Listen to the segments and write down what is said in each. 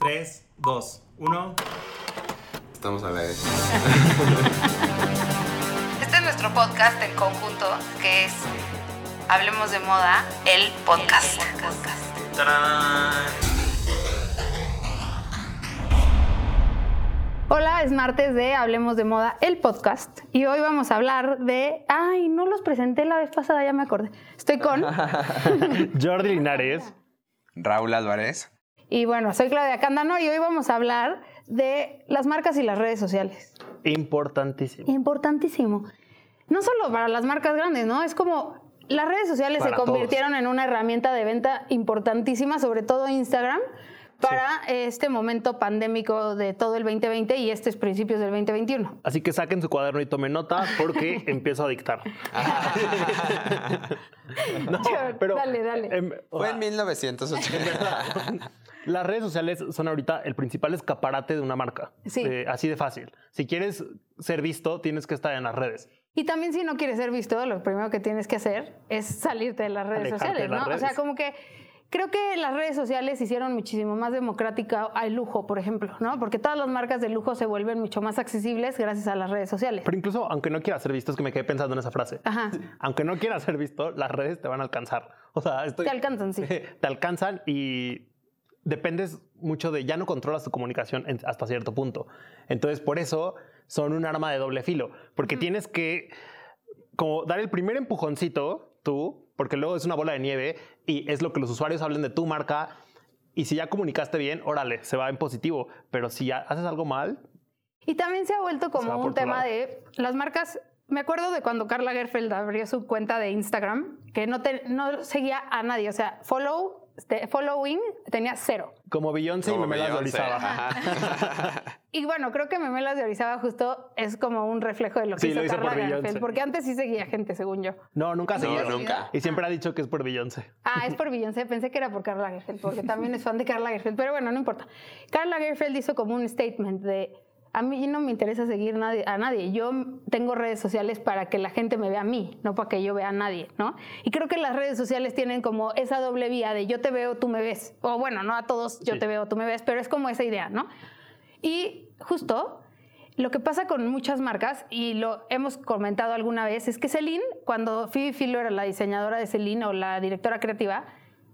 3, 2, 1. Estamos a la vez. Este es nuestro podcast en conjunto, que es Hablemos de Moda, el podcast. Hola, es martes de Hablemos de Moda, el podcast. Y hoy vamos a hablar de. Ay, no los presenté la vez pasada, ya me acordé. Estoy con. Jordi Linares. Raúl Álvarez. Y bueno, soy Claudia Cándano y hoy vamos a hablar de las marcas y las redes sociales. Importantísimo. Importantísimo. No solo para las marcas grandes, ¿no? Es como las redes sociales Para se convirtieron en una herramienta de venta importantísima, sobre todo Instagram, para este momento pandémico de todo el 2020 y estos principios del 2021. Así que saquen su cuaderno y tomen nota porque empiezo a dictar. no, pero Dale, dale. em, Fue en 1980. las redes sociales son ahorita el principal escaparate de una marca. Sí. Eh, así de fácil. Si quieres ser visto, tienes que estar en las redes. Y también si no quieres ser visto, lo primero que tienes que hacer es salirte de las redes Alejarte sociales, de ¿no? las O sea, redes. como que creo que las redes sociales hicieron muchísimo más democrática al lujo, por ejemplo, ¿no? Porque todas las marcas de lujo se vuelven mucho más accesibles gracias a las redes sociales. Pero incluso, aunque no quieras ser visto, es que me quedé pensando en esa frase. Ajá. Aunque no quieras ser visto, las redes te van a alcanzar. O sea, estoy- Te alcanzan, sí. te alcanzan y dependes mucho de, ya no controlas tu comunicación en- hasta cierto punto. Entonces, por eso son un arma de doble filo, porque tienes que como dar el primer empujoncito tú, porque luego es una bola de nieve y es lo que los usuarios hablen de tu marca. Y si ya comunicaste bien, órale, se va en positivo. Pero si ya haces algo mal, Y también se ha vuelto como un tema lado. de las marcas. Me acuerdo de cuando Carla Gerfeld abrió su cuenta de Instagram, que no, te- no seguía a nadie. O sea, follow, este, following tenía cero. como Beyoncé y Memelas de Orizaba. Y bueno, creo que Memelas de Orizaba justo es como un reflejo de lo que Sí, hizo lo hizo Carla por Beyoncé. Gerfeld, porque antes sí seguía gente, según yo. No, nunca No, seguido. nunca. Y siempre ha dicho que es por Beyoncé. Ah, es por Beyoncé, pensé que era por Carla Gerfeld, porque también es fan de Carla Gerfeld, pero bueno, no importa. Carla Gerfeld hizo como un statement de, a mí no me interesa seguir a nadie, yo tengo redes sociales para que la gente me vea a mí, no para que yo vea a nadie, ¿no? Y creo que las redes sociales tienen como esa doble vía de yo te veo, tú me ves, o bueno, no a todos yo Sí. te veo, tú me ves, pero es como esa idea, ¿no? Y justo lo que pasa con muchas marcas, y lo hemos comentado alguna vez, es que Celine, cuando Phoebe Philo era la diseñadora de Celine o la directora creativa,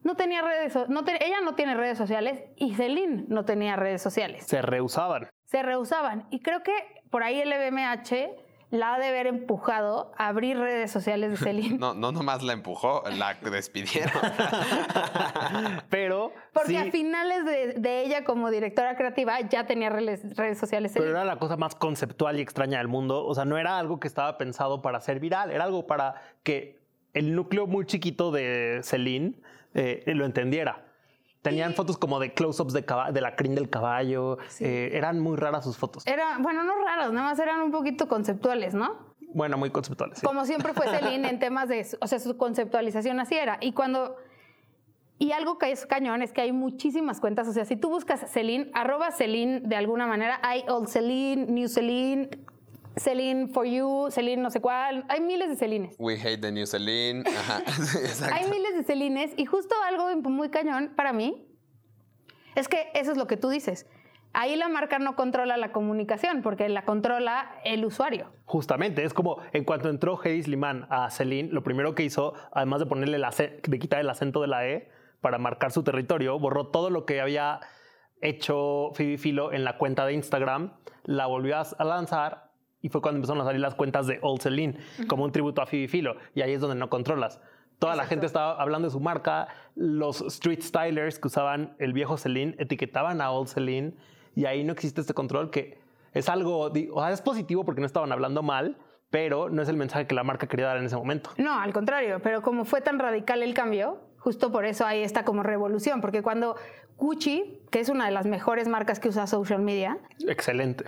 no tenía redes, so- no te- ella no tiene redes sociales y Celine no tenía redes sociales. Se rehusaban. Se rehusaban. Y creo que por ahí el BMH la ha de haber empujado a abrir redes sociales de Celine. No, no nomás la empujó, la despidieron. Pero Porque sí, a finales de, de ella como directora creativa ya tenía redes, redes sociales. pero era la cosa más conceptual y extraña del mundo. O sea, no era algo que estaba pensado para ser viral, era algo para que el núcleo muy chiquito de Celine eh, lo entendiera. Tenían fotos como de close-ups de, la crin del caballo. eh, eran muy raras sus fotos. Era, bueno, no raros, nada más eran un poquito conceptuales, ¿no? Bueno, muy conceptuales. sí. Como siempre fue Celine en temas de, o sea, su conceptualización así era. Y cuando, y algo que es cañón es que hay muchísimas cuentas, o sea, si tú buscas Celine, arroba Celine de alguna manera, hay Old Celine, New Celine, Celine for You, Celine no sé cuál, hay miles de Celines. We hate the new Celine. Ajá. Sí, exacto. Hay miles de Celines y justo algo muy cañón para mí es que eso es lo que tú dices. Ahí la marca no controla la comunicación porque la controla el usuario. Justamente, es como en cuanto entró Heidi Sliman a Celine, lo primero que hizo, además de ponerle ace- de quitar el acento de la E para marcar su territorio, borró todo lo que había hecho Phoebe Philo en la cuenta de Instagram, la volvió a lanzar y fue cuando empezaron a salir las cuentas de Old Celine, como un tributo a Phoebe Philo, y ahí es donde no controlas. Toda la gente estaba hablando de su marca, los street stylers que usaban el viejo Celine etiquetaban a Old Celine y ahí no existe este control que es algo, o sea, es positivo porque no estaban hablando mal, pero no es el mensaje que la marca quería dar en ese momento. No, al contrario, pero como fue tan radical el cambio, justo por eso hay esta como revolución, porque cuando Gucci, que es una de las mejores marcas que usa social media, Excelente.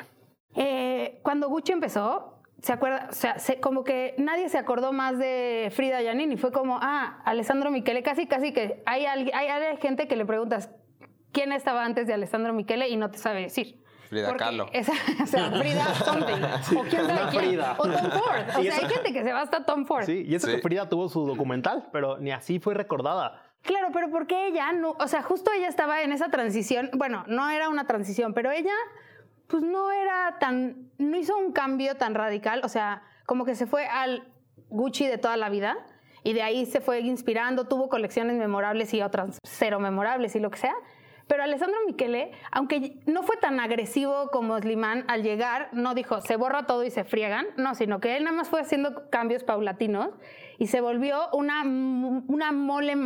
eh, cuando Gucci empezó, se acuerda, o sea, se- como que nadie se acordó más de Frida Giannini, fue como, ah, Alessandro Michele, casi, casi que hay, alguien- hay, hay gente que le preguntas quién estaba antes de Alessandro Michele y no te sabe decir. Frida Kahlo. esa- o sea, Frida something. o quién sabe quién. Frida. O Tom Ford. O Y sea, hay gente que se va hasta Tom Ford. Sí, y eso Sí. que Frida tuvo su documental, pero ni así fue recordada. Claro, pero porque ella no, o sea, justo ella estaba en esa transición, bueno, no era una transición, pero ella pues no era tan, no hizo un cambio tan radical, o sea, como que se fue al Gucci de toda la vida y de ahí se fue inspirando, tuvo colecciones memorables y otras cero memorables y lo que sea. Pero Alessandro Michele, aunque no fue tan agresivo como Slimán al llegar, no dijo se borra todo y se friegan, no, sino que él nada más fue haciendo cambios paulatinos y se volvió una, una mole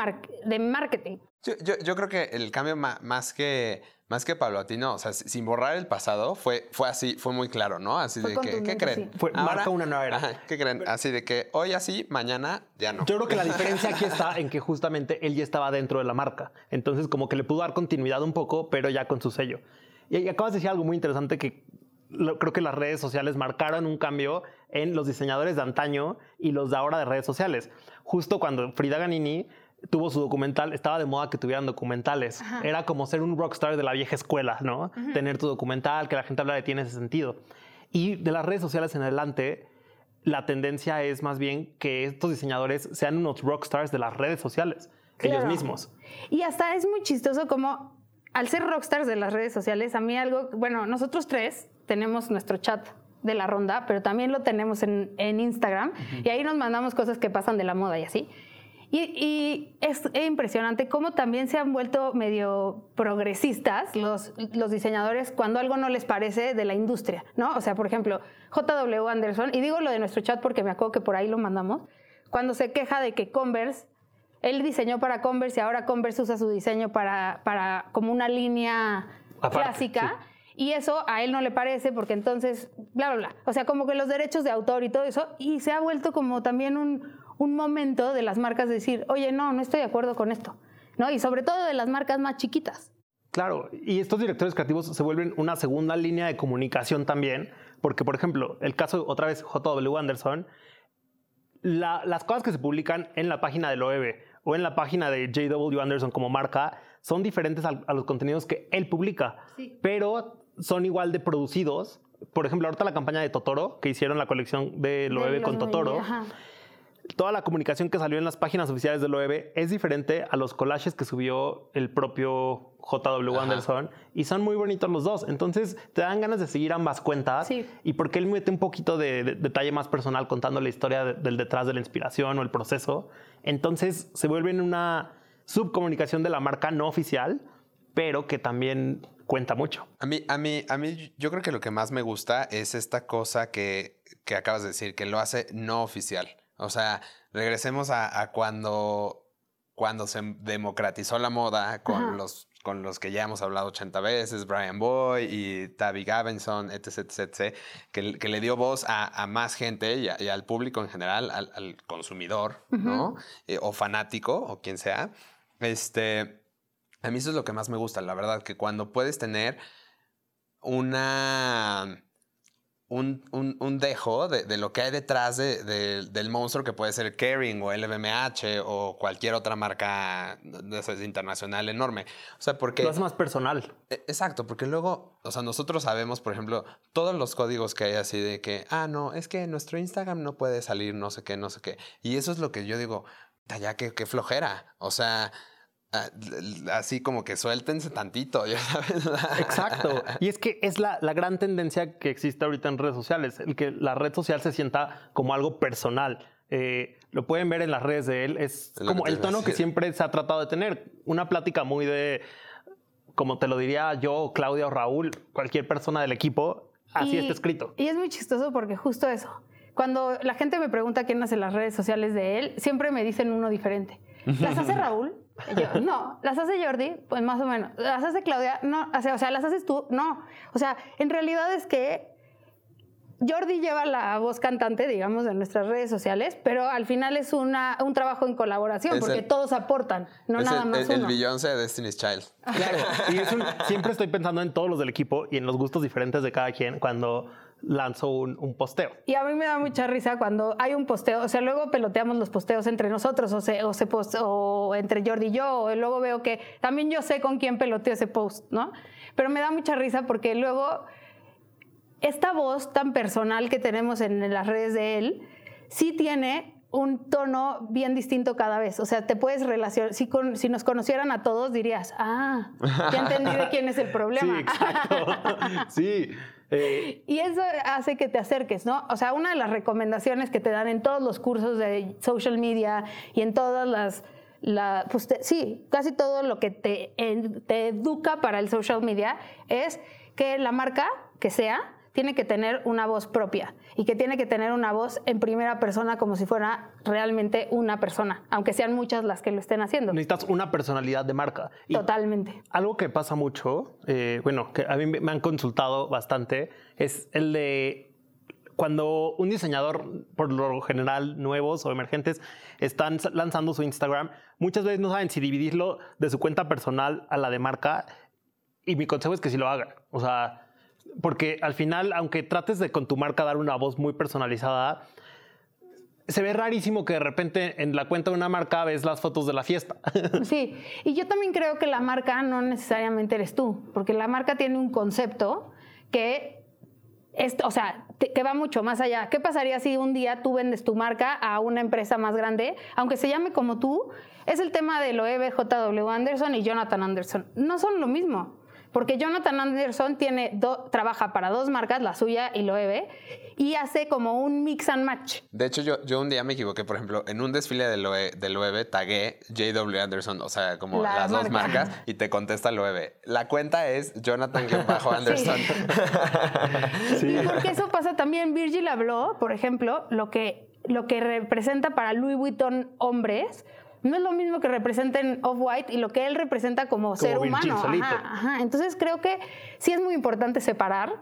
de marketing. Yo, yo- yo creo que el cambio ma- más que más que paulatino, o sea, si- sin borrar el pasado, fue, fue así, fue muy claro, ¿no? Así Fue de que, ¿qué creen? sí. Fue- marca una nueva era. Ajá, ¿Qué creen? Así de que hoy así, mañana ya no. Yo creo que la diferencia aquí está en que justamente él ya estaba dentro de la marca. Entonces, como que le pudo dar continuidad un poco, pero ya con su sello. Y, y acabas de decir algo muy interesante que lo- creo que las redes sociales marcaron un cambio en los diseñadores de antaño y los de ahora de redes sociales. Justo cuando Frida Ganini tuvo su documental, estaba de moda que tuvieran documentales. Era como ser un rockstar de la vieja escuela, ¿no? Tener tu documental, que la gente habla de ti en ese sentido. Y de las redes sociales en adelante, la tendencia es más bien que estos diseñadores sean unos rockstars de las redes sociales, ellos Claro. mismos. Y hasta es muy chistoso como al ser rockstars de las redes sociales, a mí algo, bueno, nosotros tres tenemos nuestro chat de la ronda, pero también lo tenemos en, en Instagram y ahí nos mandamos cosas que pasan de la moda y así. Y, y es impresionante cómo también se han vuelto medio progresistas los, los diseñadores cuando algo no les parece de la industria, ¿no? O sea, por ejemplo, JW Anderson, y digo lo de nuestro chat porque me acuerdo que por ahí lo mandamos, cuando se queja de que Converse él diseñó para Converse y ahora Converse usa su diseño para, para como una línea Aparte, clásica. Y eso a él no le parece porque entonces, bla, bla, bla. O sea, como que los derechos de autor y todo eso. Y se ha vuelto como también un, un momento de las marcas de decir, oye, no, no estoy de acuerdo con esto. ¿No? Y sobre todo de las marcas más chiquitas. Claro, y estos directores creativos se vuelven una segunda línea de comunicación también, porque por ejemplo, el caso otra vez JW Anderson, la- las cosas que se publican en la página del OEB o en la página de JW Anderson como marca son diferentes a, los contenidos que él publica, Sí. pero son igual de producidos. Por ejemplo, ahorita la campaña de Totoro, que hicieron la colección De OEB los con Totoro. Toda la comunicación que salió en las páginas oficiales del OEB es diferente a los collages que subió el propio JW Ajá. Anderson y son muy bonitos los dos. Entonces te dan ganas de seguir ambas cuentas Sí. y porque él mete un poquito de, de- detalle más personal contando la historia de- del detrás de la inspiración o el proceso. Entonces se vuelven una subcomunicación de la marca no oficial, pero que también cuenta mucho. A mí, a mí, a mí, yo creo que lo que más me gusta es esta cosa que, que acabas de decir, que lo hace no oficial. O sea, regresemos a, a cuando, cuando se democratizó la moda con Ajá. los con los que ya hemos hablado 80 veces, Brian Boy y Tavi Gavinson, etc., etc., etc., que, que le dio voz a, a más gente y, a- y al público en general, al, al consumidor, ¿no? Eh, o fanático, o quien sea. Este, a mí eso es lo que más me gusta, la verdad, que cuando puedes tener una... Un, un- un dejo de, de lo que hay detrás de- de- del monstruo que puede ser Kering o LVMH o cualquier otra marca internacional enorme. O sea, porque... Lo hace más personal. E- Exacto, porque luego, o sea, nosotros sabemos, por ejemplo, todos los códigos que hay así de que, ah, no, es que nuestro Instagram no puede salir no sé qué, no sé qué. Y eso es lo que yo digo, "Ta, ya que, qué flojera. O sea, así como que suéltense tantito, ya sabes. Exacto. Y es que es la, la gran tendencia que existe ahorita en redes sociales, el que la red social se sienta como algo personal. Eh, lo pueden ver en las redes de él, es lo como el tono que siempre se ha tratado de tener. Una plática muy de, como te lo diría yo, Claudia o Raúl, cualquier persona del equipo, así Y- está escrito. Y es muy chistoso porque justo eso. Cuando la gente me pregunta quién hace las redes sociales de él, siempre me dicen uno diferente. ¿Las hace Raúl? Yo, no. ¿Las hace Jordi? Pues más o menos. ¿Las hace Claudia? No. O sea, o sea, ¿las haces tú? No. O sea, en realidad es que Jordi lleva la voz cantante, digamos, de nuestras redes sociales, pero al final es una, un trabajo en colaboración Es porque el- todos aportan, no es nada el, más el, el uno. Beyoncé de Destiny's Child. Claro. Y es un- siempre estoy pensando en todos los del equipo y en los gustos diferentes de cada quien cuando lanzo un, un posteo. Y a mí me da mucha risa cuando hay un posteo, o sea, luego peloteamos los posteos entre nosotros, o, se, o, se post- o entre Jordi y yo, o luego veo que también yo sé con quién peloteo ese post, ¿no? Pero me da mucha risa porque luego esta voz tan personal que tenemos en las redes de él, sí tiene un tono bien distinto cada vez. O sea, te puedes relacionar. Si, con- si nos conocieran a todos, dirías, ah, ya entendí de quién es el Sí, problema. exacto. sí. Y eso hace que te acerques, ¿no? O sea, una de las recomendaciones que te dan en todos los cursos de social media y en todas las, la, pues sí, casi todo lo que te educa para el social media es que la marca que sea tiene que tener una voz propia y que tiene que tener una voz en primera persona como si fuera realmente una persona, aunque sean muchas las que lo estén haciendo. necesitas una personalidad de marca. Y Totalmente. Algo que pasa mucho, eh, bueno, que a mí me han consultado bastante, es el de cuando un diseñador, por lo general nuevos o emergentes, están lanzando su Instagram, muchas veces no saben si dividirlo de su cuenta personal a la de marca. Y mi consejo es que sí lo hagan. O sea, porque al final, aunque trates de con tu marca dar una voz muy personalizada, se ve rarísimo que de repente en la cuenta de una marca ves las fotos de la fiesta. Sí, y yo también creo que la marca no necesariamente eres tú, porque la marca tiene un concepto que, es, o sea, que va mucho más allá. ¿Qué pasaría si un día tú vendes tu marca a una empresa más grande, aunque se llame como tú? Es el tema de Loewe, JW Anderson y Jonathan Anderson. No son lo mismo. Porque Jonathan Anderson tiene do- trabaja para dos marcas, la suya y Loewe, y hace como un mix and match. De hecho, yo, yo un día me equivoqué, por ejemplo, en un desfile de Loe, de Loewe tagué JW Anderson, o sea, como La las dos marca. marcas, y te contesta Loewe. La cuenta es Jonathan-Anderson. Sí, porque eso pasa también. Virgil habló, por ejemplo, lo que, lo que representa para Louis Vuitton hombres. No es lo mismo que representen Off-White y lo que él representa como, ser humano. Ajá, ajá. Entonces creo que sí es muy importante separar.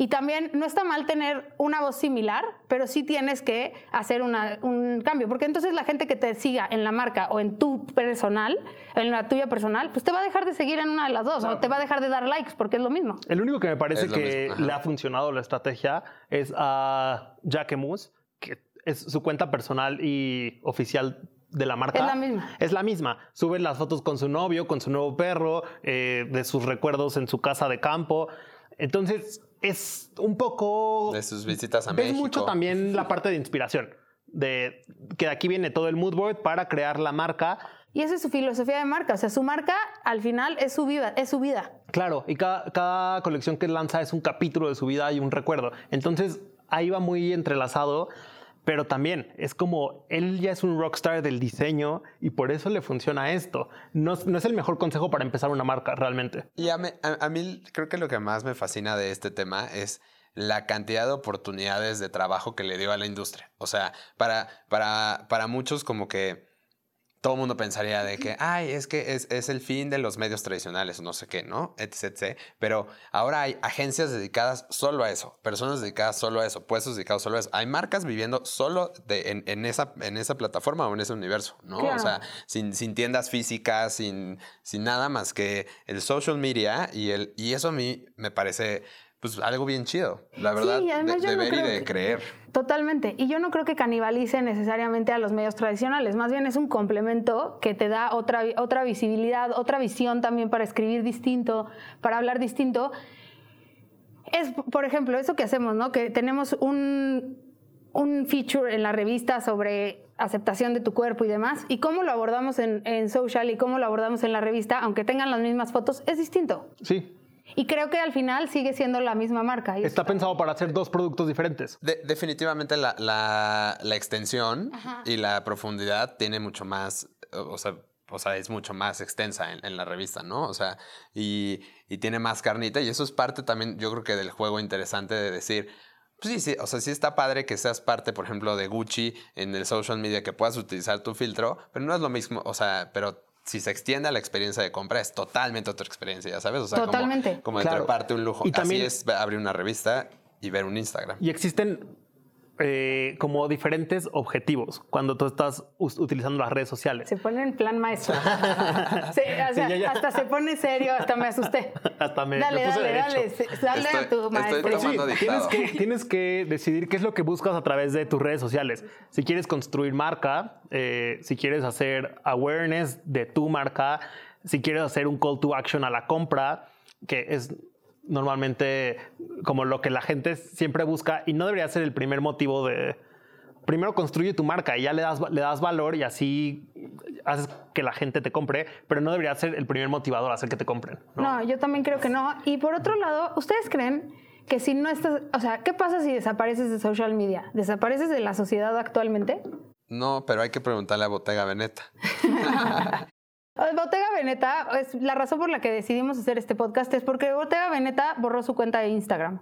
Y también no está mal tener una voz similar, pero sí tienes que hacer una- un cambio. Porque entonces la gente que te siga en la marca o en tu personal, en la tuya personal, pues te va a dejar de seguir en una de las dos o te va a dejar de dar likes porque es lo mismo. El único que me parece que le ha funcionado la estrategia es a Jacquemus, que es su cuenta personal y oficial de la marca. Es la misma. Es la misma. Sube las fotos con su novio, con su nuevo perro, eh, de sus recuerdos en su casa de campo. Entonces, es un poco... De sus visitas a Ves México. mucho también la parte de inspiración. De que de aquí viene todo el mood board para crear la marca. Y esa es su filosofía de marca. O sea, su marca al final es su vida. Es su vida. Claro, y cada, cada colección que lanza es un capítulo de su vida y un recuerdo. Entonces, ahí va muy entrelazado, pero también es como él ya es un rockstar del diseño y por eso le funciona esto. No, es- el mejor consejo para empezar una marca realmente. Y a, mí- a mí creo que lo que más me fascina de este tema es la cantidad de oportunidades de trabajo que le dio a la industria. O sea, para, para, para muchos como que todo el mundo pensaría de que, ay, es que es, es el fin de los medios tradicionales, no sé qué, ¿no? Etc, etc. Pero ahora hay agencias dedicadas solo a eso, personas dedicadas solo a eso, puestos dedicados solo a eso. Hay marcas viviendo solo de, en, en esa, en esa plataforma o en ese universo, ¿no? Claro. O sea, sin, sin tiendas físicas, sin, sin nada más que el social media y, el, y eso a mí me parece pues algo bien chido, la verdad, y además de, yo de no ver y creo de que- creer. Totalmente. Y yo no creo que canibalice necesariamente a los medios tradicionales. Más bien es un complemento que te da otra, otra visibilidad, otra visión también para escribir distinto, para hablar distinto. Es, por ejemplo, eso que hacemos, ¿no? Que tenemos un, un feature en la revista sobre aceptación de tu cuerpo y demás. Y cómo lo abordamos en, en social y cómo lo abordamos en la revista, aunque tengan las mismas fotos, es distinto. Sí, Y creo que al final sigue siendo la misma marca. Y está pensado para hacer dos productos diferentes. De- definitivamente la, la- la extensión Ajá. y la profundidad tiene mucho más, o sea, o sea, es mucho más extensa en, en la revista, ¿no? O sea, y, y tiene más carnita y eso es parte también, yo creo que del juego interesante de decir, pues sí, sí, o sea, sí está padre que seas parte, por ejemplo, de Gucci en el social media, que puedas utilizar tu filtro, pero no es lo mismo, o sea, pero... Si se extiende a la experiencia de compra, es totalmente otra experiencia, ya sabes. O sea, como- Totalmente. Como, de Claro. treparte un lujo. Y también- Así es abrir una revista y ver un Instagram. Y existen eh, como diferentes objetivos cuando tú estás utilizando las redes sociales. Se pone en plan maestro. Se- o sea, ya, ya. Hasta se pone serio, hasta me asusté. Hasta me, dale, me puse dale, derecho. dale. se- Dale Estoy- a tu maestro. Sí, tienes que, tienes que decidir qué es lo que buscas a través de tus redes sociales. Si quieres construir marca, eh, si quieres hacer awareness de tu marca, si quieres hacer un call to action a la compra, que es normalmente como lo que la gente siempre busca y no debería ser el primer motivo de primero construye tu marca y ya le das, le das valor y así haces que la gente te compre, pero no debería ser el primer motivador hacer que te compren. ¿no? No, yo también creo que no. Y por otro lado, ¿ustedes creen que si no estás, o sea, ¿qué pasa si desapareces de social media? ¿Desapareces de la sociedad actualmente? No, pero hay que preguntarle a Bottega Veneta. Bottega Veneta, es la razón por la que decidimos hacer este podcast es porque Bottega Veneta borró su cuenta de Instagram.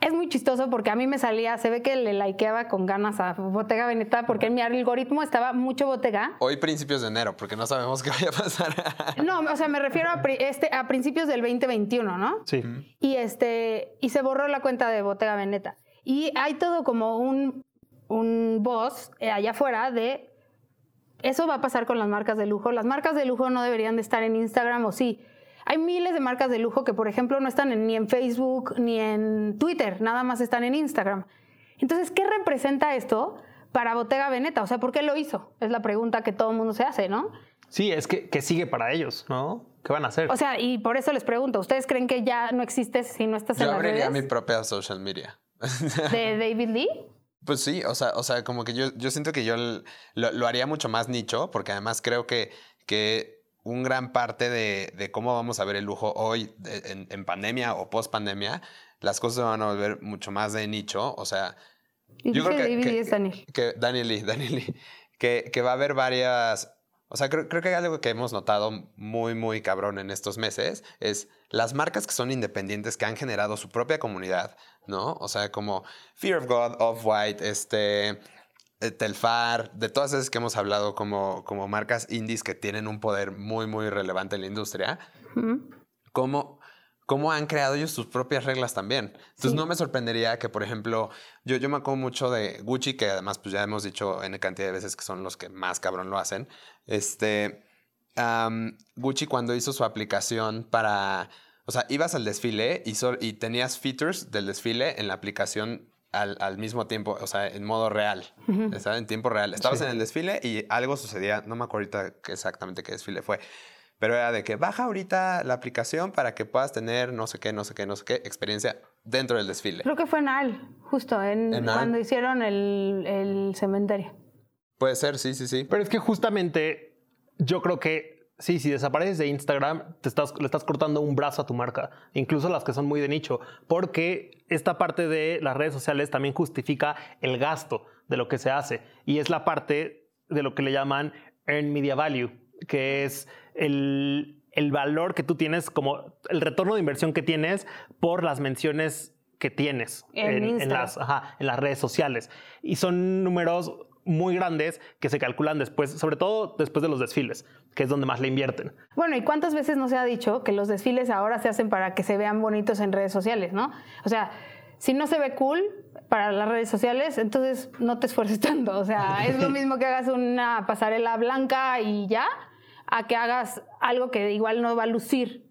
Es muy chistoso porque a mí me salía, se ve que le likeaba con ganas a Bottega Veneta porque en mi algoritmo estaba mucho Bottega. Hoy principios de enero, porque no sabemos qué vaya a pasar. No, o sea, me refiero a, pri- este, a principios del 2021, ¿no? Sí. Y, este, y se borró la cuenta de Bottega Veneta. Y hay todo como un, un voz eh, allá afuera de eso va a pasar con las marcas de lujo. Las marcas de lujo no deberían de estar en Instagram o sí. Hay miles de marcas de lujo que, por ejemplo, no están en- ni en Facebook ni en Twitter, nada más están en Instagram. Entonces, ¿qué representa esto para Bottega Veneta? O sea, ¿por qué lo hizo? Es la pregunta que todo el mundo se hace, ¿no? Sí, es que, que sigue para ellos, ¿no? ¿Qué van a hacer? O sea, y por eso les pregunto, ¿ustedes creen que ya no existes si no estás en Yo las abriría mi redes propia social media. de David Lee? Pues sí, o sea, o sea, como que yo, yo siento que yo lo, lo haría mucho más nicho, porque además creo que, que un gran parte de, de cómo vamos a ver el lujo hoy de- en, en pandemia o post pandemia, las cosas se van a volver mucho más de nicho. O sea, Y Yo creo que- David que- es Daniel. que Daniel Lee, Daniel Lee, que, que va a haber varias. O sea, creo, creo que hay algo que hemos notado muy, muy cabrón en estos meses es las marcas que son independientes, que han generado su propia comunidad, ¿no? O sea, como Fear of God, Off-White, este, eh, Telfar, de todas esas que hemos hablado como, como marcas indies que tienen un poder muy, muy relevante en la industria Ujú. cómo, cómo han creado ellos sus propias reglas también. Entonces Sí. no me sorprendería que, por ejemplo, yo, yo me acuerdo mucho de Gucci, que además pues ya hemos dicho en cantidad de veces que son los que más cabrón lo hacen. Este, Gucci cuando hizo su aplicación para, o sea, ibas al desfile y, sol- y tenías features del desfile en la aplicación al, al mismo tiempo, o sea, en modo real, ¿sabes? en tiempo real. Estabas Sí. en el desfile y algo sucedía, no me acuerdo ahorita exactamente qué desfile fue, pero era de que baja ahorita la aplicación para que puedas tener no sé qué, no sé qué, no sé qué experiencia dentro del desfile. Creo que fue en Al, justo, en, ¿En Al? cuando hicieron el, el cementerio. Puede ser, sí, sí, sí. Pero es que justamente yo creo que sí, si desapareces de Instagram, te estás, le estás cortando un brazo a tu marca, incluso las que son muy de nicho, porque esta parte de las redes sociales también justifica el gasto de lo que se hace y es la parte de lo que le llaman earn media value, que es el, el valor que tú tienes, como el retorno de inversión que tienes por las menciones que tienes En las, ajá, en las redes sociales. Y son números muy grandes que se calculan después, sobre todo después de los desfiles, que es donde más le invierten. Bueno, ¿y cuántas veces no se ha dicho que los desfiles ahora se hacen para que se vean bonitos en redes sociales, no? O sea, si no se ve cool para las redes sociales, entonces no te esfuerces tanto. O sea, es lo mismo que hagas una pasarela blanca y ya, a que hagas algo que igual no va a lucir.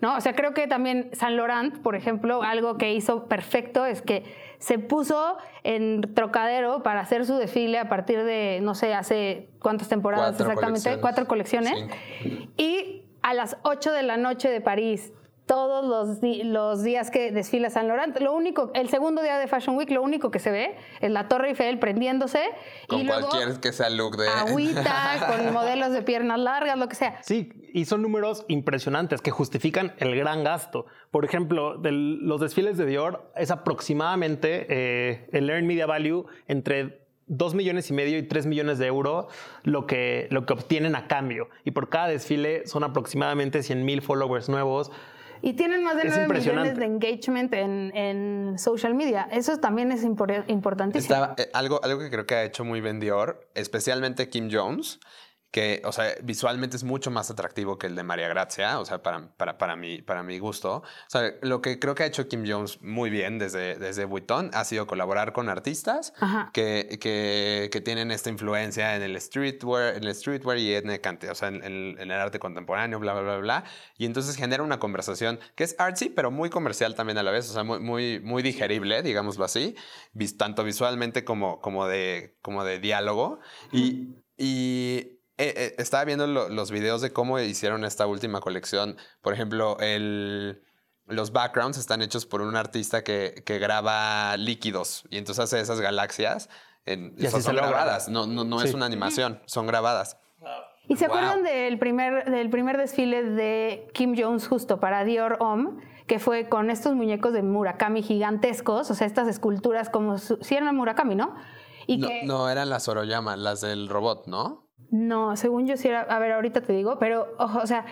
¿No? O sea, creo que también San Laurent, por ejemplo, algo que hizo perfecto es que se puso en Trocadero para hacer su desfile a partir de, no sé, hace cuántas temporadas Cuatro exactamente, colecciones. cuatro colecciones. Y a las 8 de la noche de París, todos los, los días que desfila San Laurent, lo único, el segundo día de Fashion Week, lo único que se ve es la Torre Eiffel prendiéndose Con y luego cualquier que sea look de... agüita con modelos de piernas largas, lo que sea. Sí, y son números impresionantes que justifican el gran gasto. Por ejemplo, de los desfiles de Dior es aproximadamente eh, el Earn Media Value entre 2 millones y medio y 3 millones de euros lo que, lo que obtienen a cambio. Y por cada desfile son aproximadamente 100 mil followers nuevos. Y tienen más de Es 9 impresionante. millones de engagement en, en social media. Eso también es impor- importantísimo. Estaba, eh, algo, algo que creo que ha hecho muy bien Dior, especialmente Kim Jones, que, o sea, visualmente es mucho más atractivo que el de María Grazia, o sea, para, para, para, mi, para mi gusto. O sea, lo que creo que ha hecho Kim Jones muy bien desde, desde Vuitton ha sido colaborar con artistas que, que, que tienen esta influencia en el streetwear, en el streetwear y en el, o sea, en, en- en el arte contemporáneo, bla, bla, bla, bla. Y entonces genera una conversación que es artsy, pero muy comercial también a la vez, o sea, muy, muy, muy digerible, digámoslo así, tanto visualmente como, como, de, como de diálogo. Y, y eh, eh, estaba viendo lo- los videos de cómo hicieron esta última colección. Por ejemplo, el, los backgrounds están hechos por un artista que, que graba líquidos y entonces hace esas galaxias en- Y son, grabadas, no, no, no es Sí. una animación, son grabadas. ¿Y se Wow. acuerdan del primer, del primer desfile de Kim Jones justo para Dior Homme? Que fue con estos muñecos de Murakami gigantescos, o sea, estas esculturas como si sí eran Murakami, ¿no? Y No, que, no eran las Oroyama, las del robot, ¿no? No, según yo sí era. A ver, ahorita te digo, pero, ojo, o sea.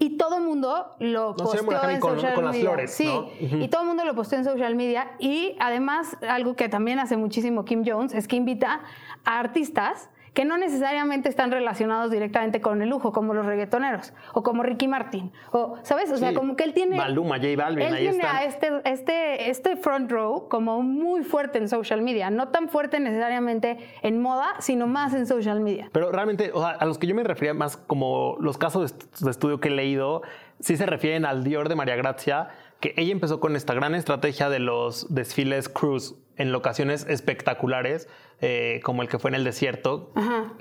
Y todo mundo lo No, posteó en con- social con las media. flores, sí, y todo el mundo lo posteó en social media. Y además, algo que también hace muchísimo Kim Jones es que invita a artistas que no necesariamente están relacionados directamente con el lujo, como los reggaetoneros, o como Ricky Martin, o, ¿sabes? O sea, Sí. como que él tiene... Maluma, J Balvin, Él ahí tiene están. a este, este, este front row como muy fuerte en social media, no tan fuerte necesariamente en moda, sino más en social media. Pero realmente, o sea, a los que yo me refería más como los casos de estudio que he leído, sí se refieren al Dior de María Gracia, que ella empezó con esta gran estrategia de los desfiles cruise en locaciones espectaculares, eh, como el que fue en el desierto. Ajá.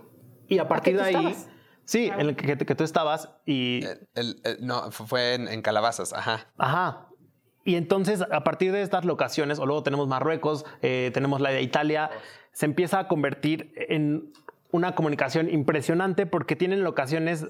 Y a partir de ahí, estabas? sí, en el que, que tú estabas y El- el- el- no, fu- fue en, en Calabazas, ajá. Ajá. Y entonces, a partir de estas locaciones, o luego tenemos Marruecos, eh, tenemos la de Italia, se empieza a convertir en una comunicación impresionante porque tienen locaciones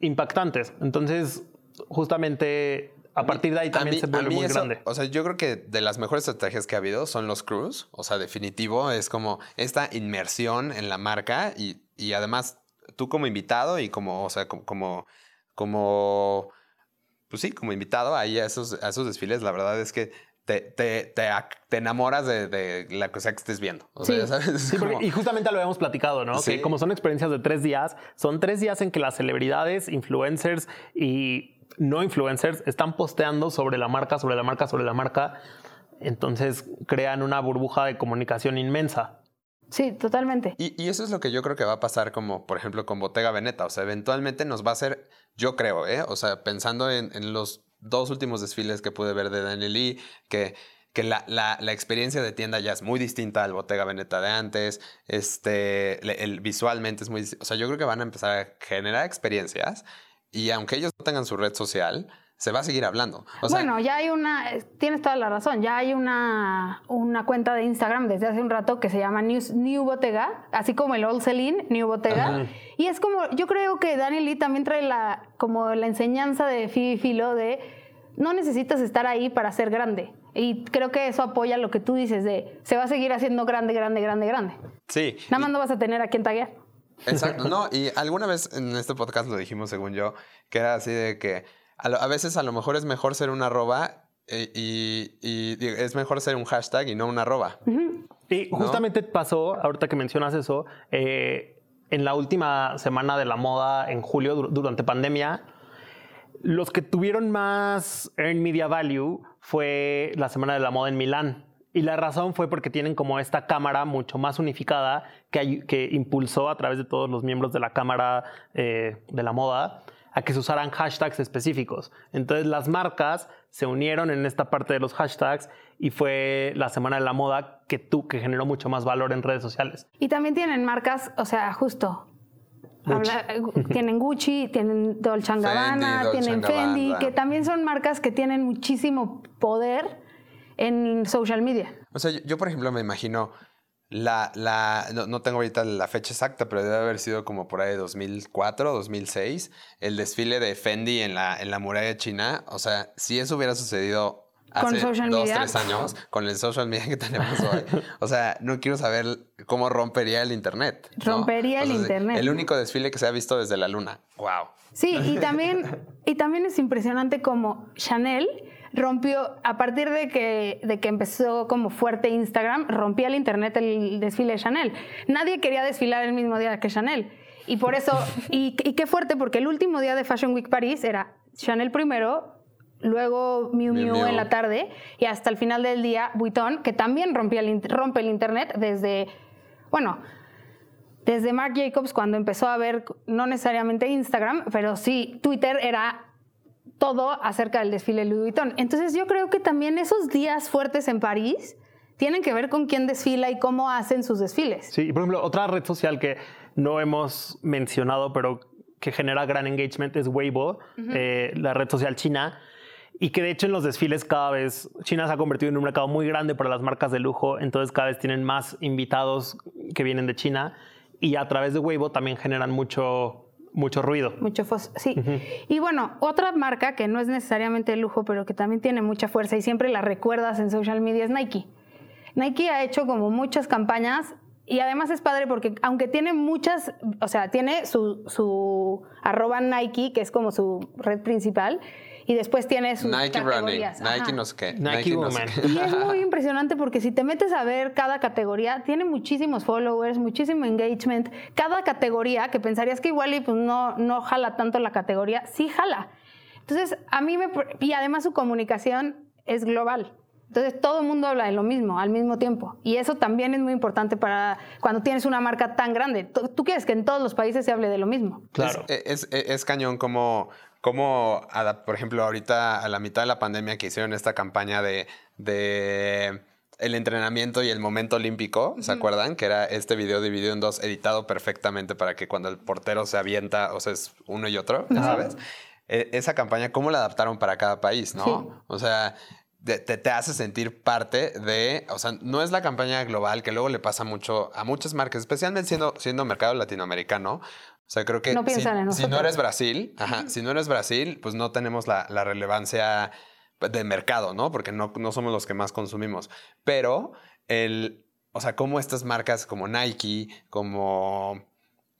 impactantes. Entonces, justamente a partir de ahí también mí- se vuelve muy eso- grande. O sea, yo creo que de las mejores estrategias que ha habido son los crews. O sea, definitivo, es como esta inmersión en la marca y, y además tú como invitado y como, o sea, como, como, como, pues sí, como invitado ahí a esos, a esos desfiles, la verdad es que te, te, te, enamoras de, de la cosa que estés viendo. O sea, Sí. ya sabes, es Sí, como- y justamente lo habíamos platicado, ¿no? Sí. Que como son experiencias de tres días, son tres días en que las celebridades, influencers y no influencers están posteando sobre la marca, sobre la marca, sobre la marca. Entonces crean una burbuja de comunicación inmensa. Sí, totalmente. Y, y eso es lo que yo creo que va a pasar como, por ejemplo, con Bottega Veneta. O sea, eventualmente nos va a hacer, yo creo, ¿eh? O sea, pensando en, en los dos últimos desfiles que pude ver de Daniel Lee, que, que la, la- la experiencia de tienda ya es muy distinta al Bottega Veneta de antes. Este, le- el, visualmente es muy. O sea, yo creo que van a empezar a generar experiencias y aunque ellos no tengan su red social, se va a seguir hablando. O sea, bueno, ya hay una, tienes toda la razón, ya hay una, una cuenta de Instagram desde hace un rato que se llama New, New Bottega, así como el Old Celine, New Bottega. Ajá. Y es como, yo creo que Daniel Lee también trae la, como la enseñanza de Phoebe Philo de no necesitas estar ahí para ser grande. Y creo que eso apoya lo que tú dices de se va a seguir haciendo grande, grande, grande, grande. sí. Nada más no vas a tener a quien taguear. Exacto, no, y alguna vez en este podcast lo dijimos, según yo, que era así de que a, lo- a veces a lo mejor es mejor ser un arroba eh, y, es mejor ser un hashtag y no un arroba. Y justamente pasó, ahorita que mencionas eso, eh, en la última semana de la moda en julio, dur- durante pandemia, los que tuvieron más Earn Media Value fue la semana de la moda en Milán. Y la razón fue porque tienen como esta cámara mucho más unificada que, que impulsó a través de todos los miembros de la cámara eh, de la moda a que se usaran hashtags específicos. Entonces las marcas se unieron en esta parte de los hashtags y fue la semana de la moda que, tú, que generó mucho más valor en redes sociales. Y también tienen marcas, o sea, justo. Gucci. habla- eh, tienen Gucci, tienen Dolce Gabbana, Fendi, Dolce tienen Fendi, que también son marcas que tienen muchísimo poder en social media. O sea, yo, yo, por ejemplo me imagino la, la no, no tengo ahorita la fecha exacta, pero debe haber sido como por ahí de 2004, 2006, el desfile de Fendi en la, en la muralla china. O sea, si eso hubiera sucedido hace dos, media. tres años, con el social media que tenemos hoy. O sea, no quiero saber cómo rompería el internet. ¿no? Rompería O el sea, internet. El único desfile que se ha visto desde la luna. Wow. Sí, y también, y también es impresionante como Chanel rompió, a partir de que, de que empezó como fuerte Instagram, rompía el internet el desfile de Chanel. Nadie quería desfilar el mismo día que Chanel. Y por eso, y, y qué fuerte, porque el último día de Fashion Week París era Chanel primero, luego Miu Miu Miu, Miu. en la tarde, y hasta el final del día Vuitton, que también rompía el, rompe el internet desde, bueno, desde Marc Jacobs cuando empezó a ver, no necesariamente Instagram, pero sí, Twitter era todo acerca del desfile Louis Vuitton. Entonces yo creo que también esos días fuertes en París tienen que ver con quién desfila y cómo hacen sus desfiles. Sí, y por ejemplo, otra red social que no hemos mencionado, pero que genera gran engagement es Weibo, eh, la red social china. Y que de hecho en los desfiles cada vez China se ha convertido en un mercado muy grande para las marcas de lujo, entonces cada vez tienen más invitados que vienen de China y a través de Weibo también generan mucho, mucho ruido. Mucho fos sí. Y bueno, otra marca que no es necesariamente de lujo, pero que también tiene mucha fuerza y siempre la recuerdas en social media es Nike. Nike ha hecho como muchas campañas y además es padre porque aunque tiene muchas, o sea, tiene su, su arroba Nike, que es como su red principal, y después tiene sus Nike Running, categorías. Nike Ajá. no sé qué. Nike no sé Woman. qué. Y es muy impresionante porque si te metes a ver cada categoría, tiene muchísimos followers, muchísimo engagement. Cada categoría, que pensarías que igual y pues no, no jala tanto la categoría, sí jala. Entonces, a mí me... Y además su comunicación es global. Entonces, todo el mundo habla de lo mismo al mismo tiempo. Y eso también es muy importante para cuando tienes una marca tan grande. Tú tú quieres que en todos los países se hable de lo mismo. Claro. Es, es- es cañón como, adap- por ejemplo, ahorita a la mitad de la pandemia que hicieron esta campaña de, de el entrenamiento y el momento olímpico, ¿se acuerdan? Que era este video dividido en dos, editado perfectamente para que cuando el portero se avienta, o sea, es uno y otro, ya sabes. E- esa campaña, ¿cómo la adaptaron para cada país, no? Sí. O sea, te, te hace sentir parte de, o sea, no es la campaña global que luego le pasa mucho a muchas marcas, especialmente siendo, siendo mercado latinoamericano. O sea, creo que No si, en si no eres Brasil, ajá, si no eres Brasil, pues no tenemos la, la relevancia de mercado, ¿no? Porque no, no somos los que más consumimos. Pero el, o sea, como estas marcas como Nike, como,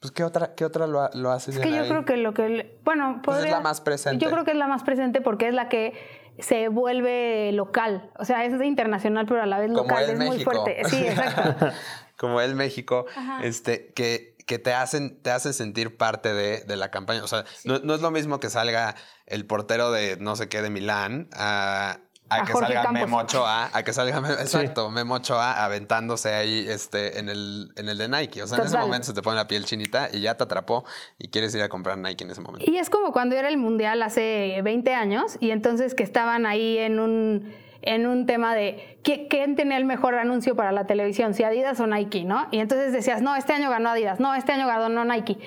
pues, ¿qué otra, qué otra lo, lo hace? Es que yo creo que lo que, bueno, Pues es podría- la más presente. Yo creo que es la más presente porque es la que se vuelve local, o sea, es internacional pero a la vez Como local, el es muy fuerte. Sí, exacto. como el México, Ajá. este, que, que te hacen, te hacen sentir parte de, de la campaña. O sea, no, no es lo mismo que salga el portero de no sé qué de Milán a, a A que Jorge salga Campos. Memo Ochoa, a que salga Memo- exacto, Memo Ochoa aventándose ahí este, en, el, en el de Nike. O sea, en ese momento se te pone la piel chinita y ya te atrapó y quieres ir a comprar Nike en ese momento. Y es como cuando era el mundial hace 20 años y entonces que estaban ahí en un, en un tema de ¿qué- quién tenía el mejor anuncio para la televisión, si Adidas o Nike, ¿no? Y entonces decías, no, este año ganó Adidas, no, este año ganó Nike.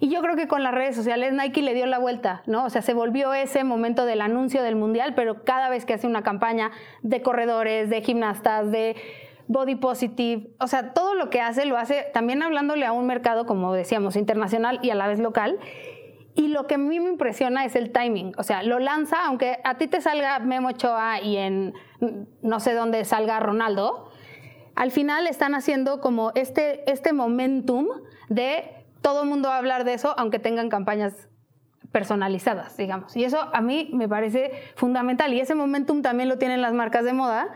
Y yo creo que con las redes sociales Nike le dio la vuelta, ¿no? O sea, se volvió ese momento del anuncio del mundial, pero cada vez que hace una campaña de corredores, de gimnastas, de body positive, o sea, todo lo que hace lo hace también hablándole a un mercado, como decíamos, internacional y a la vez local. Y lo que a mí me impresiona es el timing. O sea, lo lanza, aunque a ti te salga Memo Ochoa y en no sé dónde salga Ronaldo, al final están haciendo como este, este momentum de todo el mundo hablar de eso, aunque tengan campañas personalizadas, digamos. Y eso a mí me parece fundamental. Y ese momentum también lo tienen las marcas de moda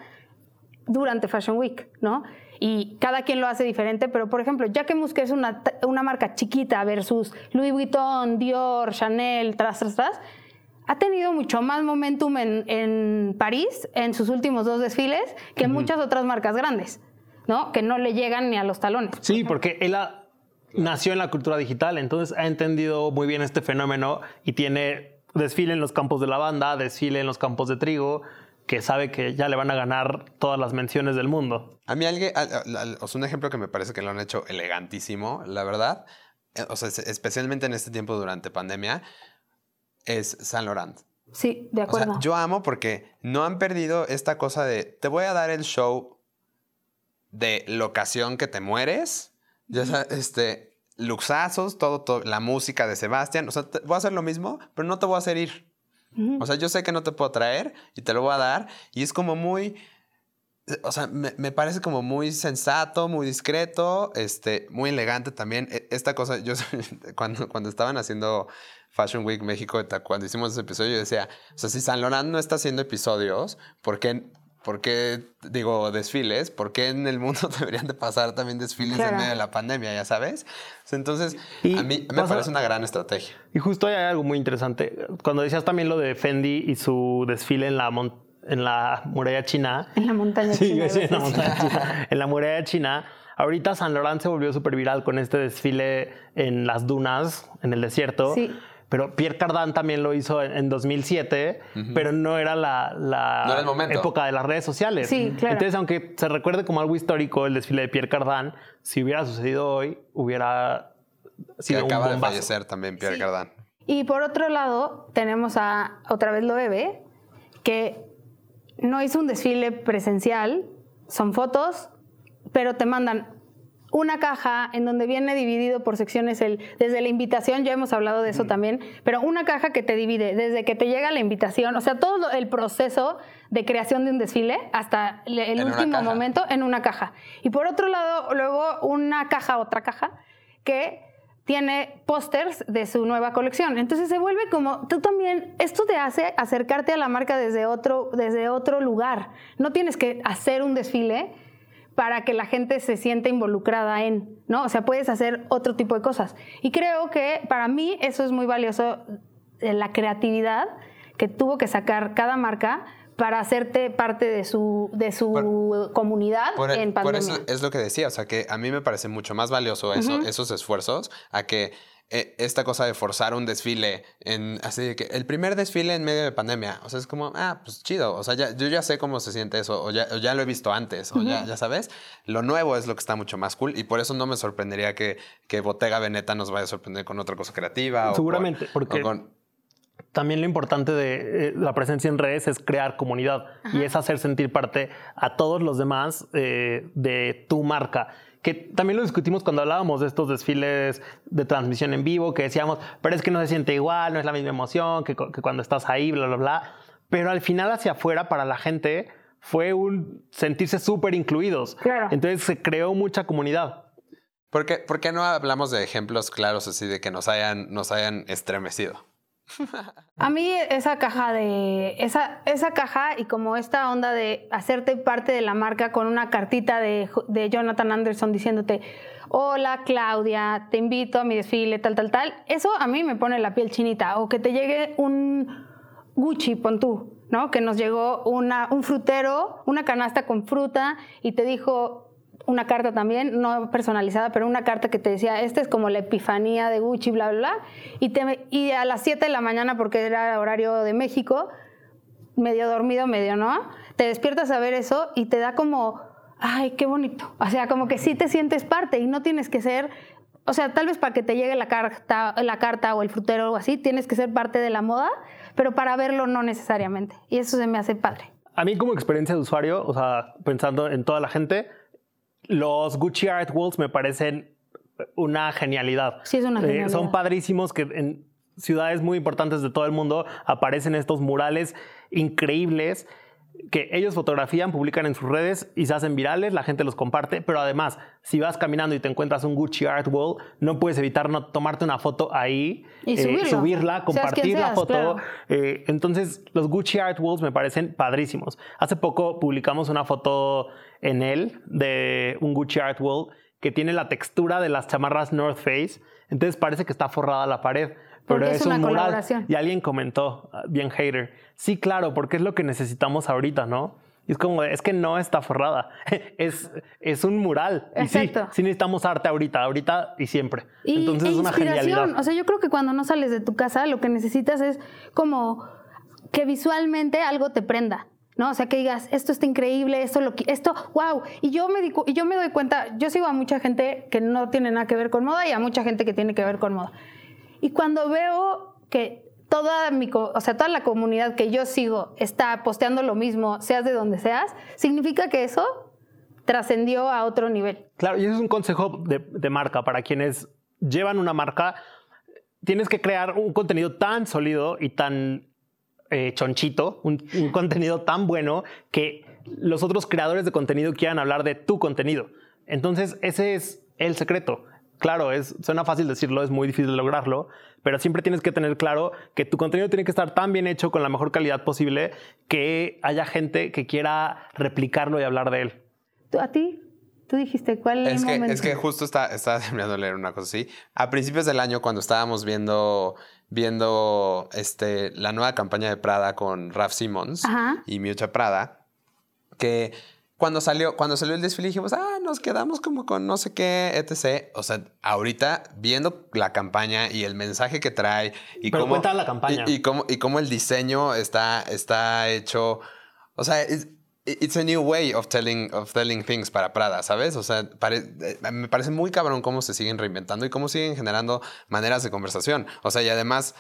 durante Fashion Week, ¿no? Y cada quien lo hace diferente, pero por ejemplo, Jacquemus, que es una, una marca chiquita versus Louis Vuitton, Dior, Chanel, tras, tras, tras, ha tenido mucho más momentum en, en París en sus últimos dos desfiles que muchas otras marcas grandes, ¿no? Que no le llegan ni a los talones. Sí, porque él ha- nació en la cultura digital, entonces ha entendido muy bien este fenómeno y tiene desfile en los campos de lavanda, desfile en los campos de trigo, que sabe que ya le van a ganar todas las menciones del mundo. A mí alguien, al- al- al- o sea, un ejemplo que me parece que lo han hecho elegantísimo, la verdad, eh, o sea, es- especialmente en este tiempo durante pandemia, es Saint Laurent. Sí, de O sea, acuerdo. yo amo porque no han perdido esta cosa de te voy a dar el show de locación que te mueres, ya sabes, este, luxazos, todo, todo, la música de Sebastián, o sea, te- voy a hacer lo mismo, pero no te voy a hacer ir. O sea, yo sé que no te puedo traer y te lo voy a dar y es como muy, o sea, me, me parece como muy sensato, muy discreto, este, muy elegante también. E- Esta cosa, yo cuando, cuando estaban haciendo Fashion Week México, cuando hicimos ese episodio, yo decía, o sea, si San Laurent no está haciendo episodios, ¿por qué, por qué, digo, desfiles? ¿Por qué en el mundo deberían de pasar también desfiles Claro. en medio de la pandemia, ya sabes? Sea, entonces, Y a mí me pasa- parece una gran estrategia. Y justo hay algo muy interesante. Cuando decías también lo de Fendi y su desfile en la, mon- en la muralla china, En la montaña Sí, china, sí, en la montaña china. En la muralla china. Ahorita San Laurent se volvió súper viral con este desfile en las dunas, en el desierto. Sí. Pero Pierre Cardin también lo hizo en, en 2007, pero no era la, la No era el momento. época de las redes sociales. Sí, claro. Entonces, aunque se recuerde como algo histórico el desfile de Pierre Cardin, si hubiera sucedido hoy, hubiera Que sido un acaba de bombazo. fallecer también Pierre Sí. Cardin. Y por otro lado, tenemos a otra vez Loewe, que no hizo un desfile presencial, son fotos, pero te mandan una caja en donde viene dividido por secciones el, desde la invitación, ya hemos hablado de eso también, pero una caja que te divide desde que te llega la invitación, o sea, todo el proceso de creación de un desfile hasta el En último momento en una caja. Y por otro lado, luego una caja, otra caja, que tiene pósters de su nueva colección. Entonces se vuelve como, tú también, esto te hace acercarte a la marca desde otro, desde otro lugar. No tienes que hacer un desfile para que la gente se sienta involucrada en, ¿no? O sea, puedes hacer otro tipo de cosas. Y creo que para mí eso es muy valioso, eh, la creatividad que tuvo que sacar cada marca para hacerte parte de su, de su Por- comunidad Por, en por pandemia. eso es lo que decía, o sea que a mí me parece mucho más valioso eso, esos esfuerzos a que esta cosa de forzar un desfile en así de que el primer desfile en medio de pandemia, o sea, es como, ah, pues chido, o sea, ya, yo ya sé cómo se siente eso, o ya, o ya lo he visto antes, o ya, ya sabes, lo nuevo es lo que está mucho más cool y por eso no me sorprendería que, que Bottega Veneta nos vaya a sorprender con otra cosa creativa. o con- Seguramente, o porque- con- También lo importante de eh, la presencia en redes es crear comunidad y es hacer sentir parte a todos los demás eh, de tu marca. Que también lo discutimos cuando hablábamos de estos desfiles de transmisión en vivo, que decíamos, pero es que no se siente igual, no es la misma emoción que, cu- que cuando estás ahí, bla, bla, bla. Pero al final hacia afuera, para la gente, fue un sentirse súper incluidos. Claro. Entonces se creó mucha comunidad. ¿Por qué, por qué no hablamos de ejemplos claros así de que nos hayan, nos hayan estremecido? A mí esa caja de esa, esa caja y como esta onda de hacerte parte de la marca con una cartita de, de Jonathan Anderson diciéndote hola Claudia, te invito a mi desfile, tal, tal, tal, eso a mí me pone la piel chinita. O que te llegue un Gucci, pon tú, ¿no? Que nos llegó una, un frutero, una canasta con fruta y te dijo una carta también, no personalizada, pero una carta que te decía, esta es como la epifanía de Gucci, bla, bla, bla. Y, te, y a las 7 de la mañana, porque era horario de México, medio dormido, medio no, te despiertas a ver eso y te da como, ay, qué bonito. O sea, como que sí te sientes parte y no tienes que ser, o sea, tal vez para que te llegue la carta, la carta o el frutero o algo así, tienes que ser parte de la moda, pero para verlo no necesariamente. Y eso se me hace padre. A mí como experiencia de usuario, o sea, pensando en toda la gente, los Gucci Art Walls me parecen una genialidad. Sí, es una Eh, genialidad. son padrísimos que en ciudades muy importantes de todo el mundo aparecen estos murales increíbles que ellos fotografían, publican en sus redes y se hacen virales, la gente los comparte, pero además, si vas caminando y te encuentras un Gucci Art Wall, no puedes evitar no tomarte una foto ahí, eh, Y subirla, Seas compartir la foto, claro. eh, entonces, los Gucci Art Walls me parecen padrísimos. Hace poco publicamos una foto en él de un Gucci Art Wall que tiene la textura de las chamarras North Face. Entonces parece que está forrada la pared. Pero Porque es, es una un mural. colaboración. Y alguien comentó, ah, bien hater, sí, claro, porque es lo que necesitamos ahorita, ¿no? Y es como, es que no está forrada. es, es un mural. Y sí, Exacto. sí necesitamos arte ahorita, ahorita y siempre. Y, Entonces e es una genialidad. O sea, yo creo que cuando no sales de tu casa, lo que necesitas es como que visualmente algo te prenda. ¿no? O sea, que digas, esto está increíble, esto, lo, esto, wow. Y yo, me y yo me doy cuenta, yo sigo a mucha gente que no tiene nada que ver con moda y a mucha gente que tiene que ver con moda. Y cuando veo que toda mi, o sea, toda la comunidad que yo sigo está posteando lo mismo, seas de donde seas, significa que eso trascendió a otro nivel. Claro, y eso es un consejo de, marca para quienes llevan una marca. Tienes que crear un contenido tan sólido y tan eh, chonchito, un contenido tan bueno que los otros creadores de contenido quieran hablar de tu contenido. Entonces, ese es el secreto. Claro, es, suena fácil decirlo, es muy difícil lograrlo, pero siempre tienes que tener claro que tu contenido tiene que estar tan bien hecho con la mejor calidad posible que haya gente que quiera replicarlo y hablar de él. ¿Tú, ¿A ti? Tú dijiste, ¿cuál Es que, momento? es que justo está, estaba terminando de leer una cosa así. A principios del año, cuando estábamos viendo, viendo este, la nueva campaña de Prada con Raf Simons Ajá. y Miucha Prada, que cuando salió, cuando salió el desfile dijimos, ah, nos quedamos como con no sé qué, etc. O sea, ahorita viendo la campaña y el mensaje que trae y Pero cómo, la campaña. Y, y cómo, y cómo el diseño está, está hecho. O sea, es- it's a new way of telling, of telling things para Prada, ¿sabes? O sea, pare- eh, me parece muy cabrón cómo se siguen reinventando y cómo siguen generando maneras de conversación. O sea, y además,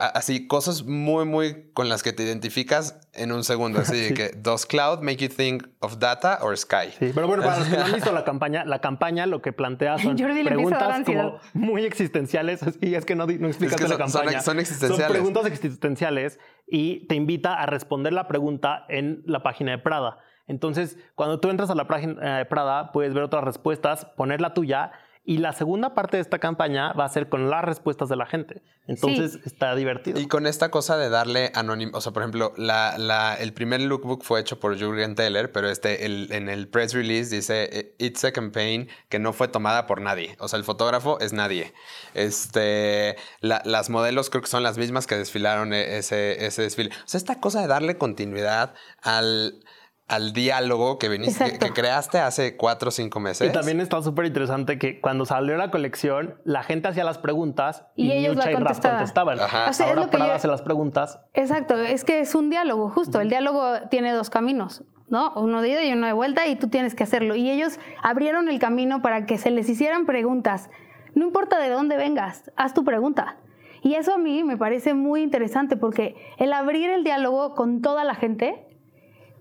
así, cosas muy, muy con las que te identificas en un segundo. Así de que, ¿does cloud make you think of data or sky? Sí, pero bueno, para los que no han visto la campaña, la campaña lo que plantea son preguntas como muy existenciales. Y es que no, no explicaste que la son- son- campaña. son existenciales. Son preguntas existenciales y te invita a responder la pregunta en la página de Prada. Entonces, cuando tú entras a la página de Prada, puedes ver otras respuestas, poner la tuya. Y la segunda parte de esta campaña va a ser con las respuestas de la gente. Entonces, está divertido. Y con esta cosa de darle anónimo, o sea, por ejemplo, la, la- el primer lookbook fue hecho por Jürgen Teller, pero este, el- en el press release dice, "Eh, it's a campaign que no fue tomada por nadie. O sea, el fotógrafo es nadie. Este, la- las modelos creo que son las mismas que desfilaron e- ese, ese desfile. O sea, esta cosa de darle continuidad al, al diálogo que, viniste, que, creaste hace cuatro o cinco meses. Y también está súper interesante que cuando salió la colección, la gente hacía las preguntas y, Y ellos la Miucha y Raf contestaban. Ajá. O sea, Ahora Prada yo- hace las preguntas. Exacto, es que es un diálogo, justo. El diálogo tiene dos caminos, ¿no? Uno de ida y uno de vuelta y tú tienes que hacerlo. Y ellos abrieron el camino para que se les hicieran preguntas. No importa de dónde vengas, haz tu pregunta. Y eso a mí me parece muy interesante porque el abrir el diálogo con toda la gente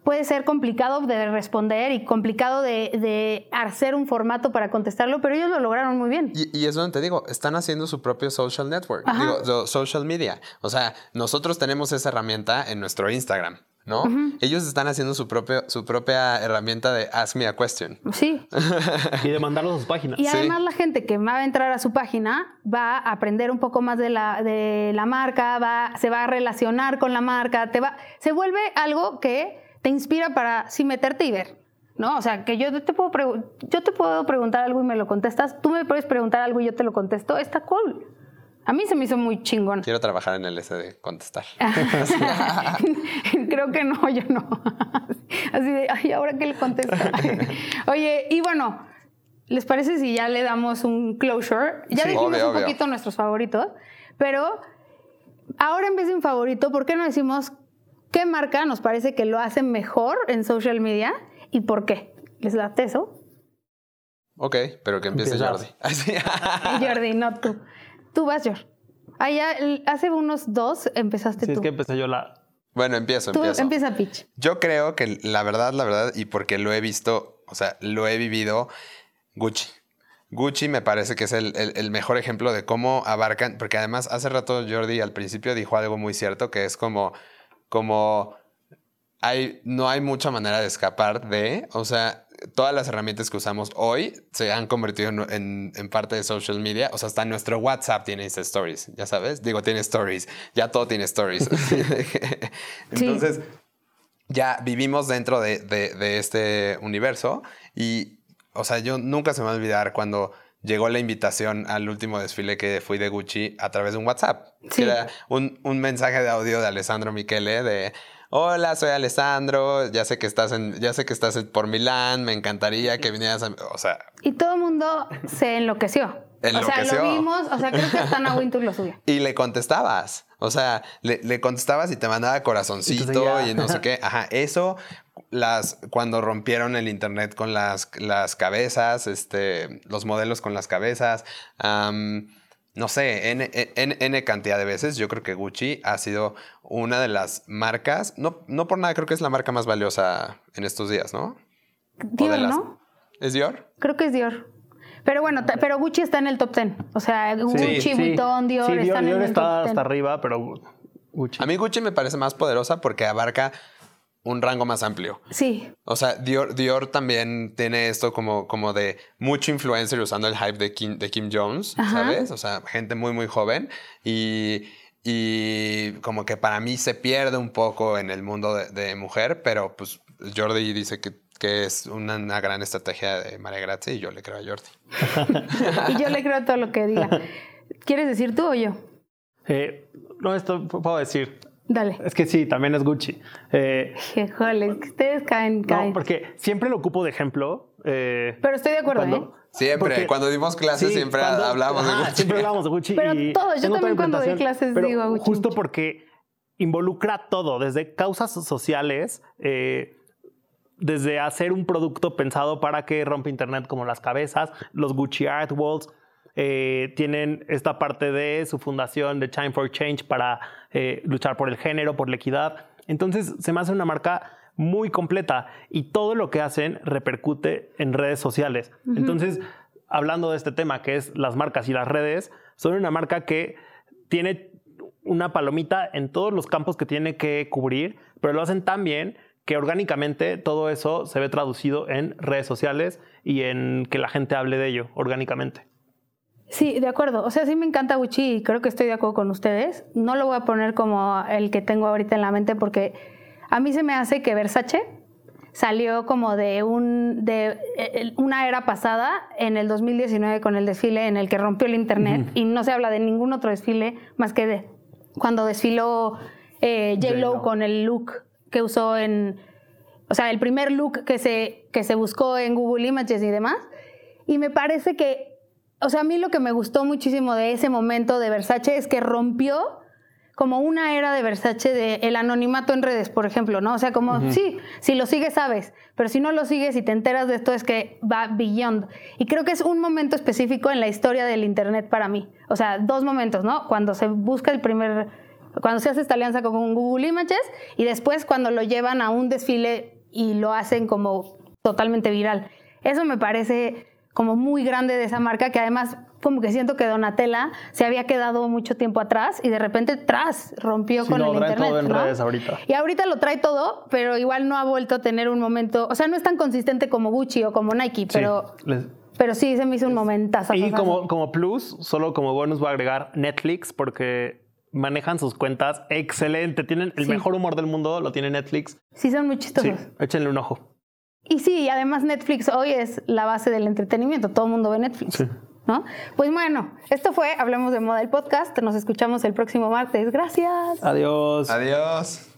puede ser complicado de responder y complicado de, de hacer un formato para contestarlo, pero ellos lo lograron muy bien. Y, y es donde te digo, están haciendo su propio social network, Ajá. digo, so- social media. O sea, nosotros tenemos esa herramienta en nuestro Instagram, ¿no? Ellos están haciendo su, propio, su propia herramienta de Ask Me a Question. Sí, y de mandarlos a sus páginas. Y Sí. además la gente que va a entrar a su página va a aprender un poco más de la, de la marca, va, se va a relacionar con la marca, te va, se vuelve algo que te inspira para sí meterte y ver. ¿No? O sea, que yo te, puedo yo te puedo preguntar algo y me lo contestas, tú me puedes preguntar algo y yo te lo contesto, está cool. A mí se me hizo muy chingón. Quiero trabajar en el ese de contestar. Creo que no, yo no. Así de, ay, ¿ahora qué le contesto? Oye, y bueno, ¿les parece si ya le damos un closure? Ya Sí. dijimos Obvio, un obvio. poquito nuestros favoritos, pero ahora en vez de un favorito, ¿por qué no decimos qué marca nos parece que lo hace mejor en social media y por qué? ¿Les late eso? Ok, pero que empiece. Jordi. Jordi, no tú. Tú vas, Jordi. Ah, ya, el- hace unos dos empezaste Si tú. es que empecé yo la. bueno, empiezo, tú empiezo. empieza pitch. Yo creo que la verdad, la verdad, y porque lo he visto, o sea, lo he vivido, Gucci. Gucci me parece que es el, el- el mejor ejemplo de cómo abarcan, porque además hace rato Jordi al principio dijo algo muy cierto, que es como, como hay, no hay mucha manera de escapar de, o sea, todas las herramientas que usamos hoy se han convertido en, en- en parte de social media, o sea, hasta nuestro WhatsApp tiene Insta Stories, ya sabes, digo, tiene stories, ya todo tiene stories. Entonces, ya vivimos dentro de, de- de este universo y, o sea, yo nunca se me va a olvidar cuando llegó la invitación al último desfile que fui de Gucci a través de un WhatsApp. Sí. Que era un, un mensaje de audio de Alessandro Michele de... Hola, soy Alessandro. Ya sé que estás en, ya sé que estás por Milán. Me encantaría que vinieras a, o sea, Y todo el mundo se enloqueció. O sea, Enloqueció. lo vimos, o sea, creo que hasta Ana Wintour lo subió. Y le contestabas. O sea, le, le contestabas y te mandaba corazoncito Entonces y no sé qué. Ajá, eso, las, cuando rompieron el internet con las, las cabezas, este, los modelos con las cabezas, no sé, N, N- N cantidad de veces. Yo creo que Gucci ha sido una de las marcas, no, no por nada, creo que es la marca más valiosa en estos días, ¿no? Dior, las- ¿no? ¿Es Dior? Creo que es Dior. Pero bueno, pero Gucci está en el top 10. O sea, Gucci, Vuitton, Dior Sí, están Dior en el está top 10. hasta arriba, pero Gucci. A mí Gucci me parece más poderosa porque abarca un rango más amplio. Sí, O sea, Dior, Dior también tiene esto como, como de mucho influencer usando el hype de Kim, de Kim Jones, Ajá. ¿sabes? O sea, gente muy, muy joven. Y, y como que para mí se pierde un poco en el mundo de, de mujer, pero pues Jordi dice que, que es una, una gran estrategia de María Grazia y yo le creo a Jordi. y yo le creo a todo lo que diga. ¿Quieres decir tú o yo? Eh, no, esto puedo decir. Dale. Es que sí, también es Gucci. Eh, Híjole, es que ustedes caen, caen. no, porque siempre lo ocupo de ejemplo. eh, Pero estoy de acuerdo, cuando- ¿eh? Siempre, Porque- cuando dimos clases Sí, siempre cuando- hablábamos de Gucci. Siempre hablábamos de Gucci. Pero y todos, yo también cuando doy clases pero digo Gucci, Justo porque involucra todo, desde causas sociales, eh, desde hacer un producto pensado para que rompa internet como las cabezas, los Gucci Art Walls, eh, tienen esta parte de su fundación de Time for Change para eh, luchar por el género, por la equidad. Entonces se me hace una marca muy completa y todo lo que hacen repercute en redes sociales. Entonces, hablando de este tema que es las marcas y las redes, son una marca que tiene una palomita en todos los campos que tiene que cubrir, pero lo hacen tan bien que orgánicamente todo eso se ve traducido en redes sociales y en que la gente hable de ello orgánicamente. Sí, de acuerdo. O sea, sí me encanta Gucci y creo que estoy de acuerdo con ustedes. No lo voy a poner como el que tengo ahorita en la mente porque a mí se me hace que Versace salió como de, un, de eh, una era pasada en el 2019 con el desfile en el que rompió el internet y no se habla de ningún otro desfile más que de cuando desfiló eh, J-Lo con el look que usó en, o sea, el primer look que se, que se buscó en Google Images y demás. Y me parece que, o sea, a mí lo que me gustó muchísimo de ese momento de Versace es que rompió como una era de Versace de el anonimato en redes, por ejemplo, ¿no? O sea, como, sí, si lo sigues sabes, pero si no lo sigues y te enteras de esto es que va beyond. Y creo que es un momento específico en la historia del Internet para mí. O sea, dos momentos, ¿no? Cuando se busca el primer, cuando se hace esta alianza con Google Images y después cuando lo llevan a un desfile y lo hacen como totalmente viral. Eso me parece como muy grande de esa marca que además como que siento que Donatella se había quedado mucho tiempo atrás y de repente tras rompió con no, el internet. todo en ¿no? redes ahorita. Y ahorita lo trae todo, pero igual no ha vuelto a tener un momento, o sea, no es tan consistente como Gucci o como Nike, pero Sí, les- pero sí se me hizo un momentazo. Y como, como plus, solo como bonus voy a agregar Netflix porque manejan sus cuentas excelente. Tienen el Sí. mejor humor del mundo, lo tiene Netflix. Sí son muy Sí, chistosos. échenle un ojo. Y sí, además Netflix hoy es la base del entretenimiento, todo el mundo ve Netflix. Sí. ¿No? Pues bueno, esto fue Hablemos de Moda el podcast. Nos escuchamos el próximo martes. Gracias. Adiós. Adiós.